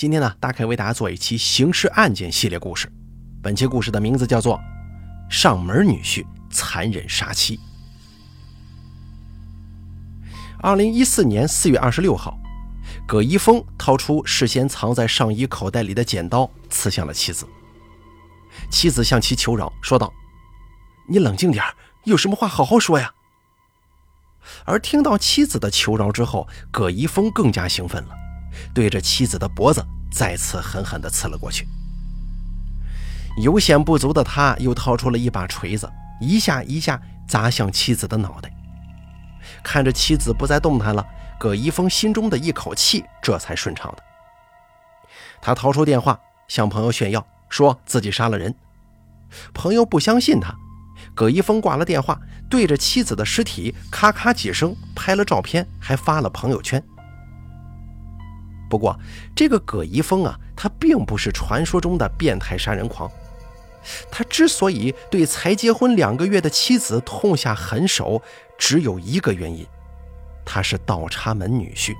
今天呢，大概为大家做一期刑事案件系列故事。本期故事的名字叫做《上门女婿残忍杀妻》。二零一四年四月二十六号，葛一峰掏出事先藏在上衣口袋里的剪刀，刺向了妻子。妻子向其求饶，说道：“你冷静点有什么话好好说呀。”而听到妻子的求饶之后，葛一峰更加兴奋了，对着妻子的脖子再次狠狠地刺了过去。有险不足的他，又掏出了一把锤子，一下一下砸向妻子的脑袋。看着妻子不再动弹了，葛一峰心中的一口气这才顺畅的。他掏出电话向朋友炫耀，说自己杀了人。朋友不相信他。葛一峰挂了电话，对着妻子的尸体咔咔几声拍了照片，还发了朋友圈。不过，这个葛一峰啊，他并不是传说中的变态杀人狂。他之所以对才结婚两个月的妻子痛下狠手，只有一个原因：他是倒插门女婿。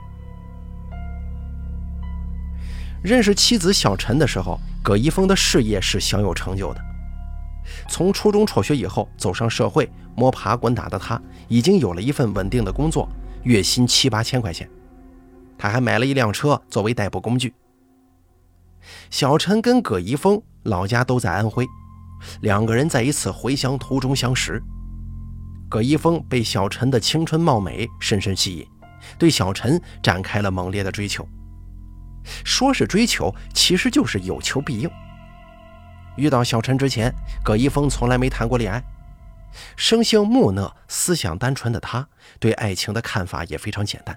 认识妻子小陈的时候，葛一峰的事业是小有成就的。从初中辍学以后，走上社会摸爬滚打的他，已经有了一份稳定的工作，月薪七八千块钱。他还买了一辆车作为代步工具。小陈跟葛一峰老家都在安徽，两个人在一次回乡途中相识。葛一峰被小陈的青春貌美深深吸引，对小陈展开了猛烈的追求。说是追求，其实就是有求必应。遇到小陈之前，葛一峰从来没谈过恋爱。生性木讷、思想单纯的他，对爱情的看法也非常简单。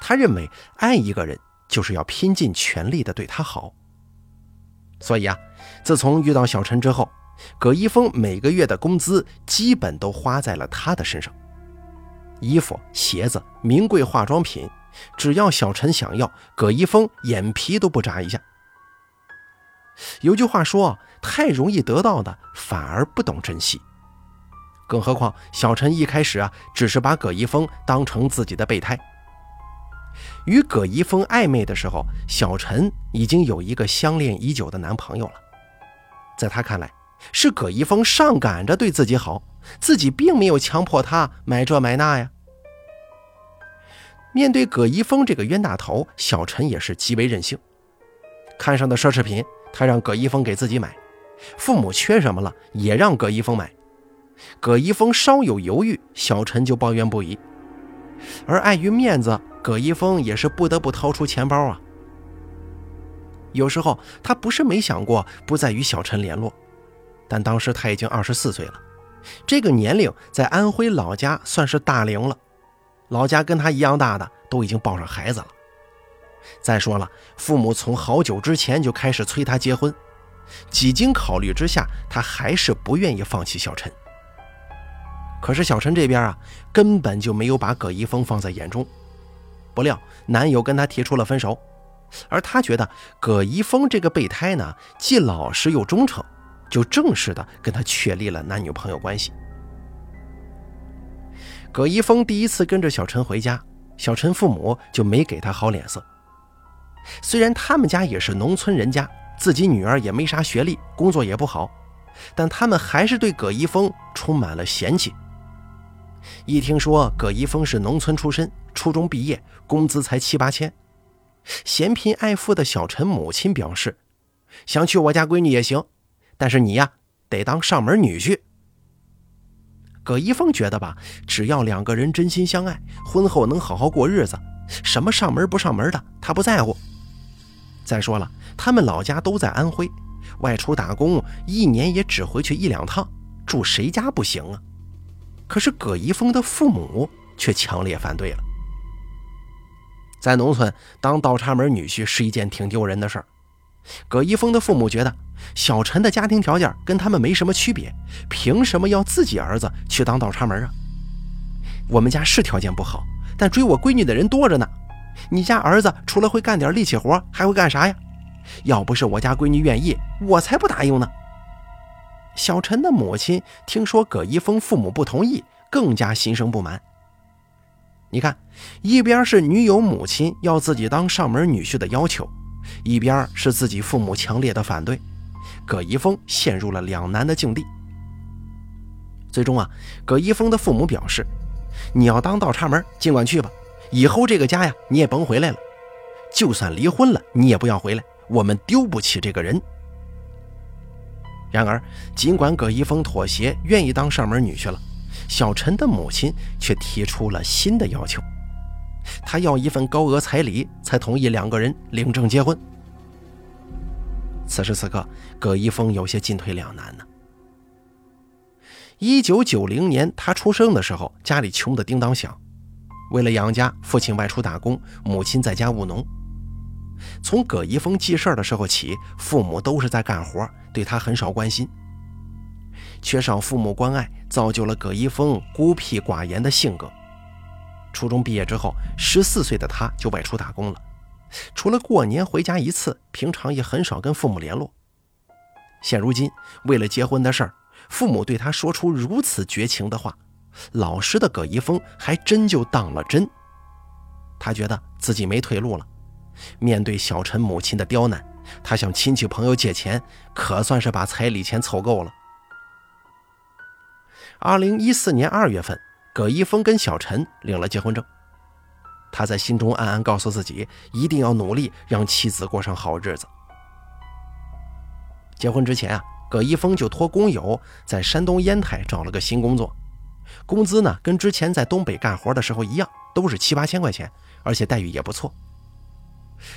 他认为，爱一个人就是要拼尽全力的对他好。所以啊，自从遇到小陈之后，葛一峰每个月的工资基本都花在了他的身上。衣服、鞋子、名贵化妆品，只要小陈想要，葛一峰眼皮都不眨一下。有句话说：“太容易得到的，反而不懂珍惜。”更何况小陈一开始啊，只是把葛一峰当成自己的备胎。与葛一峰暧昧的时候，小陈已经有一个相恋已久的男朋友了。在他看来，是葛一峰上赶着对自己好，自己并没有强迫他买这买那呀。面对葛一峰这个冤大头，小陈也是极为任性，看上的奢侈品。他让葛一峰给自己买，父母缺什么了也让葛一峰买。葛一峰稍有犹豫，小陈就抱怨不已。而碍于面子，葛一峰也是不得不掏出钱包啊。有时候他不是没想过不再与小陈联络，但当时他已经二十四岁了，这个年龄在安徽老家算是大龄了，老家跟他一样大的都已经抱上孩子了。再说了，父母从好久之前就开始催他结婚，几经考虑之下，他还是不愿意放弃小陈。可是小陈这边啊，根本就没有把葛一峰放在眼中。不料男友跟她提出了分手，而她觉得葛一峰这个备胎呢，既老实又忠诚，就正式的跟他确立了男女朋友关系。葛一峰第一次跟着小陈回家，小陈父母就没给他好脸色。虽然他们家也是农村人家，自己女儿也没啥学历，工作也不好，但他们还是对葛一峰充满了嫌弃。一听说葛一峰是农村出身，初中毕业，工资才七八千，嫌贫爱富的小陈母亲表示，想娶我家闺女也行，但是你呀，得当上门女婿。葛一峰觉得吧，只要两个人真心相爱，婚后能好好过日子，什么上门不上门的，他不在乎。再说了，他们老家都在安徽，外出打工一年也只回去一两趟，住谁家不行啊？可是葛一峰的父母却强烈反对了。在农村当倒插门女婿是一件挺丢人的事儿。葛一峰的父母觉得小陈的家庭条件跟他们没什么区别，凭什么要自己儿子去当倒插门啊？我们家是条件不好，但追我闺女的人多着呢。你家儿子除了会干点力气活，还会干啥呀？要不是我家闺女愿意，我才不答应呢。小陈的母亲听说葛一峰父母不同意，更加心生不满。你看，一边是女友母亲要自己当上门女婿的要求，一边是自己父母强烈的反对，葛一峰陷入了两难的境地。最终啊，葛一峰的父母表示：“你要当倒插门，尽管去吧，以后这个家呀，你也甭回来了。就算离婚了，你也不要回来，我们丢不起这个人。”然而，尽管葛一峰妥协，愿意当上门女婿了，小陈的母亲却提出了新的要求。他要一份高额彩礼，才同意两个人领证结婚。此时此刻，葛一峰有些进退两难呢。一九九零年，他出生的时候，家里穷得叮当响。为了养家，父亲外出打工，母亲在家务农。从葛一峰记事的时候起，父母都是在干活，对他很少关心。缺少父母关爱，造就了葛一峰孤僻寡言的性格。初中毕业之后，十四岁的他就外出打工了，除了过年回家一次，平常也很少跟父母联络。现如今，为了结婚的事儿，父母对他说出如此绝情的话，老实的葛一峰还真就当了真。他觉得自己没退路了，面对小陈母亲的刁难，他向亲戚朋友借钱，可算是把彩礼钱凑够了。二零一四年二月份。葛一峰跟小陈领了结婚证，他在心中暗暗告诉自己，一定要努力让妻子过上好日子。结婚之前啊，葛一峰就托工友在山东烟台找了个新工作，工资呢跟之前在东北干活的时候一样，都是七八千块钱，而且待遇也不错。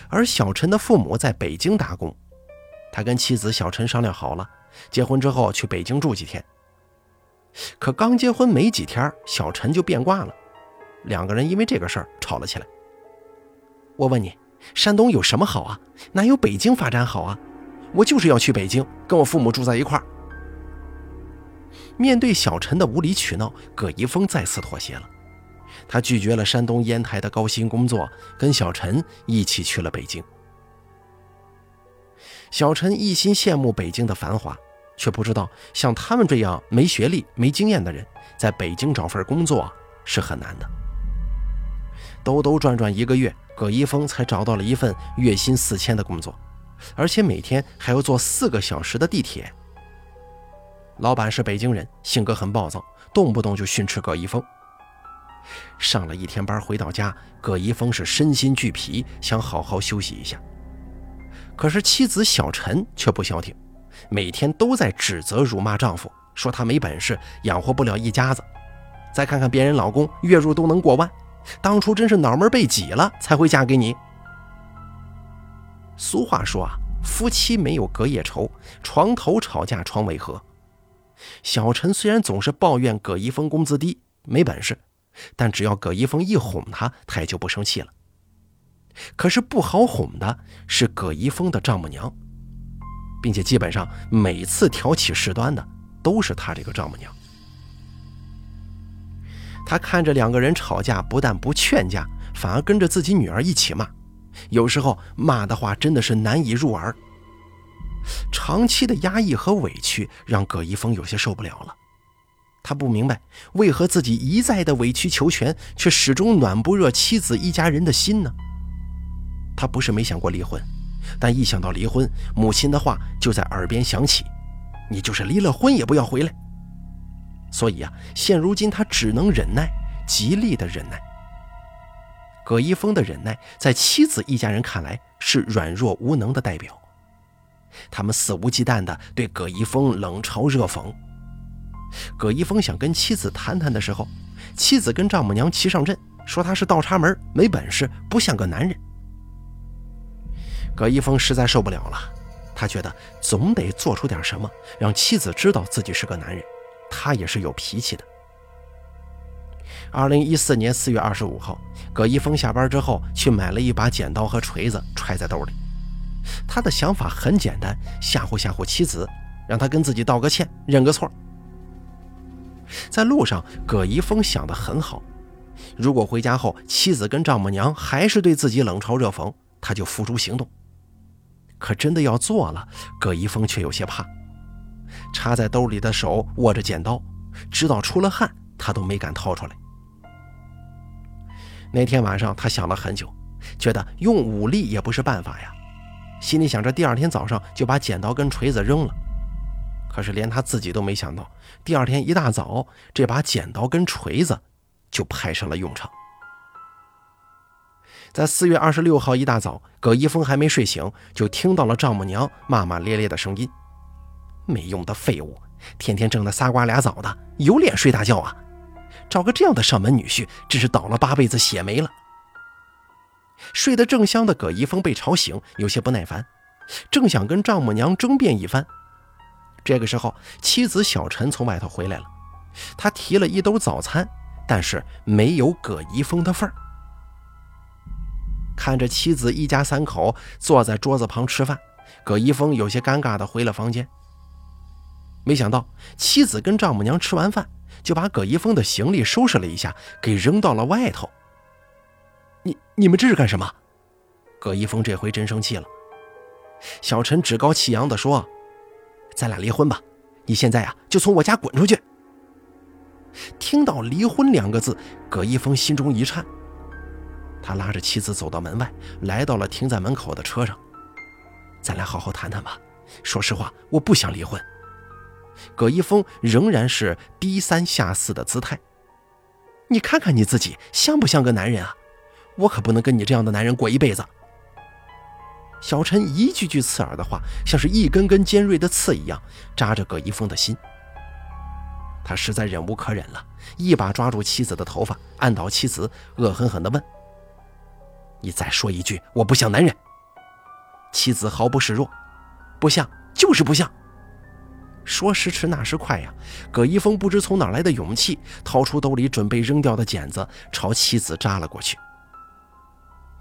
而小陈的父母在北京打工，他跟妻子小陈商量好了，结婚之后去北京住几天。可刚结婚没几天，小陈就变卦了，两个人因为这个事儿吵了起来。我问你，山东有什么好啊？哪有北京发展好啊？我就是要去北京，跟我父母住在一块儿。面对小陈的无理取闹，葛一峰再次妥协了，他拒绝了山东烟台的高薪工作，跟小陈一起去了北京。小陈一心羡慕北京的繁华。却不知道，像他们这样没学历、没经验的人，在北京找份工作是很难的。兜兜转转一个月，葛一峰才找到了一份月薪四千的工作，而且每天还要坐四个小时的地铁。老板是北京人，性格很暴躁，动不动就训斥葛一峰。上了一天班回到家，葛一峰是身心俱疲，想好好休息一下。可是妻子小陈却不消停。每天都在指责、辱骂丈夫，说他没本事，养活不了一家子。再看看别人老公，月入都能过万，当初真是脑门被挤了才会嫁给你。俗话说啊，夫妻没有隔夜仇，床头吵架床尾和。小陈虽然总是抱怨葛一峰工资低、没本事，但只要葛一峰一哄他，他也就不生气了。可是不好哄的是葛一峰的丈母娘。并且基本上每次挑起事端的都是他这个丈母娘。他看着两个人吵架，不但不劝架，反而跟着自己女儿一起骂，有时候骂的话真的是难以入耳。长期的压抑和委屈让葛一峰有些受不了了。他不明白为何自己一再的委曲求全，却始终暖不热妻子一家人的心呢？他不是没想过离婚。但一想到离婚，母亲的话就在耳边响起：“你就是离了婚也不要回来。”所以啊，现如今他只能忍耐，极力的忍耐。葛一峰的忍耐，在妻子一家人看来是软弱无能的代表，他们肆无忌惮地对葛一峰冷嘲热讽。葛一峰想跟妻子谈谈的时候，妻子跟丈母娘齐上阵，说他是倒插门，没本事，不像个男人。葛一峰实在受不了了，他觉得总得做出点什么，让妻子知道自己是个男人，他也是有脾气的。二零一四年四月二十五号，葛一峰下班之后去买了一把剪刀和锤子，揣在兜里。他的想法很简单，吓唬吓唬妻子，让他跟自己道个歉，认个错。在路上，葛一峰想得很好，如果回家后妻子跟丈母娘还是对自己冷嘲热讽，他就付诸行动。可真的要做了，葛一峰却有些怕。插在兜里的手握着剪刀，直到出了汗，他都没敢掏出来。那天晚上，他想了很久，觉得用武力也不是办法呀。心里想着第二天早上就把剪刀跟锤子扔了。可是连他自己都没想到，第二天一大早，这把剪刀跟锤子就派上了用场。在四月二十六号一大早，葛一峰还没睡醒，就听到了丈母娘骂骂咧咧的声音：“没用的废物，天天挣的仨瓜俩枣的，有脸睡大觉啊！找个这样的上门女婿，真是倒了八辈子血霉了。”睡得正香的葛一峰被吵醒，有些不耐烦，正想跟丈母娘争辩一番。这个时候，妻子小陈从外头回来了，他提了一兜早餐，但是没有葛一峰的份儿。看着妻子一家三口坐在桌子旁吃饭，葛一峰有些尴尬地回了房间。没想到妻子跟丈母娘吃完饭，就把葛一峰的行李收拾了一下，给扔到了外头。你你们这是干什么？葛一峰这回真生气了。小陈趾高气扬地说：“咱俩离婚吧，你现在呀就从我家滚出去。”听到“离婚”两个字，葛一峰心中一颤。他拉着妻子走到门外，来到了停在门口的车上。咱俩好好谈谈吧。说实话，我不想离婚。葛一峰仍然是低三下四的姿态。你看看你自己，像不像个男人啊？我可不能跟你这样的男人过一辈子。小陈一句句刺耳的话，像是一根根尖锐的刺一样扎着葛一峰的心。他实在忍无可忍了，一把抓住妻子的头发，按倒妻子，恶狠狠地问。你再说一句，我不像男人。妻子毫不示弱，不像就是不像。说时迟，那时快呀！葛一峰不知从哪来的勇气，掏出兜里准备扔掉的剪子，朝妻子扎了过去。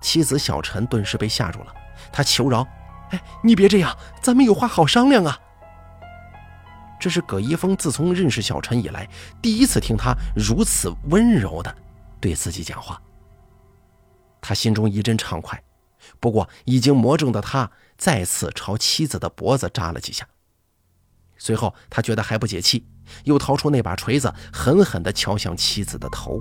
妻子小陈顿时被吓住了，他求饶：“哎，你别这样，咱们有话好商量啊！”这是葛一峰自从认识小陈以来，第一次听他如此温柔的对自己讲话。他心中一阵畅快，不过已经魔怔的他再次朝妻子的脖子扎了几下。随后他觉得还不解气，又掏出那把锤子，狠狠地敲向妻子的头。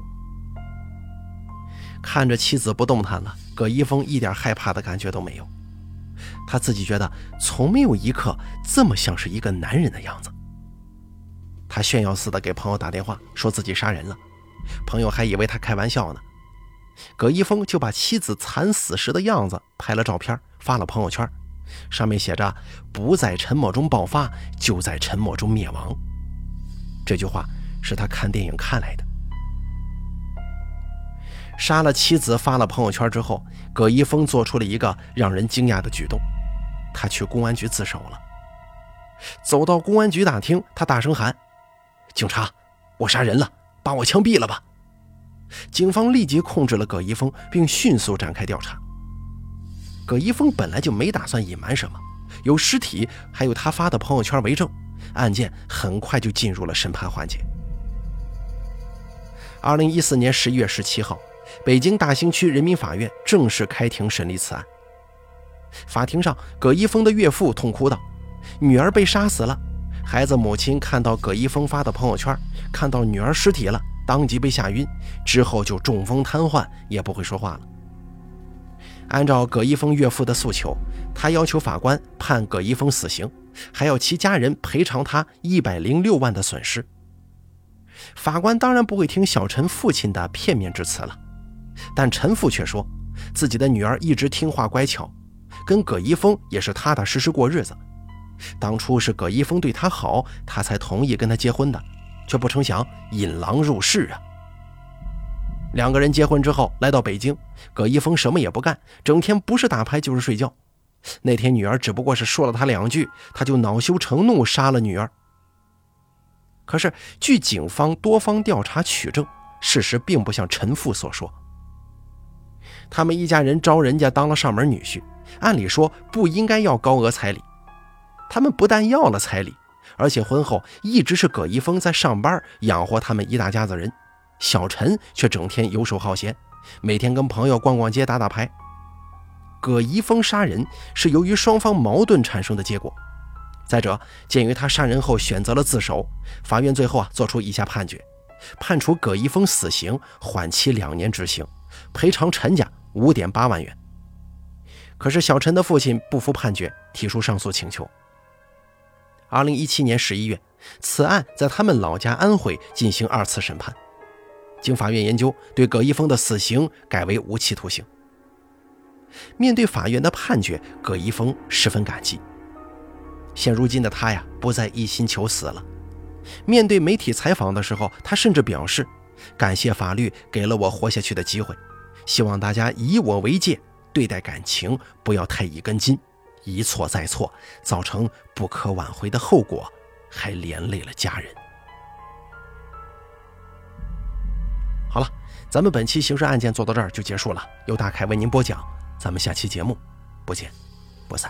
看着妻子不动弹了，葛一峰一点害怕的感觉都没有。他自己觉得从没有一刻这么像是一个男人的样子。他炫耀似的给朋友打电话，说自己杀人了，朋友还以为他开玩笑呢。葛一峰就把妻子惨死时的样子拍了照片，发了朋友圈，上面写着“不在沉默中爆发，就在沉默中灭亡”。这句话是他看电影看来的。杀了妻子，发了朋友圈之后，葛一峰做出了一个让人惊讶的举动，他去公安局自首了。走到公安局大厅，他大声喊：“警察，我杀人了，把我枪毙了吧！”警方立即控制了葛一峰，并迅速展开调查。葛一峰本来就没打算隐瞒什么，有尸体还有他发的朋友圈为证，案件很快就进入了审判环节。二零一四年十一月十七号，北京大兴区人民法院正式开庭审理此案。法庭上，葛一峰的岳父痛哭道：“女儿被杀死了。”孩子母亲看到葛一峰发的朋友圈，看到女儿尸体了。当即被吓晕，之后就中风瘫痪，也不会说话了。按照葛一峰岳父的诉求，他要求法官判葛一峰死刑，还要其家人赔偿他一百零六万的损失。法官当然不会听小陈父亲的片面之词了，但陈父却说，自己的女儿一直听话乖巧，跟葛一峰也是踏踏实实过日子。当初是葛一峰对他好，他才同意跟他结婚的。却不成想引狼入室啊！两个人结婚之后来到北京，葛一峰什么也不干，整天不是打牌就是睡觉。那天女儿只不过是说了他两句，他就恼羞成怒杀了女儿。可是据警方多方调查取证，事实并不像陈父所说。他们一家人招人家当了上门女婿，按理说不应该要高额彩礼，他们不但要了彩礼。而且婚后一直是葛一峰在上班养活他们一大家子人，小陈却整天游手好闲，每天跟朋友逛逛街、打打牌。葛一峰杀人是由于双方矛盾产生的结果。再者，鉴于他杀人后选择了自首，法院最后啊作出以下判决：判处葛一峰死刑，缓期两年执行，赔偿陈家五点八万元。可是小陈的父亲不服判决，提出上诉请求。二零一七年十一月，此案在他们老家安徽进行二次审判，经法院研究，对葛一峰的死刑改为无期徒刑。面对法院的判决，葛一峰十分感激。现如今的他呀，不再一心求死了。面对媒体采访的时候，他甚至表示：“感谢法律给了我活下去的机会，希望大家以我为戒，对待感情不要太一根筋。”一错再错，造成不可挽回的后果，还连累了家人。好了，咱们本期刑事案件做到这儿就结束了，由大凯为您播讲，咱们下期节目不见不散。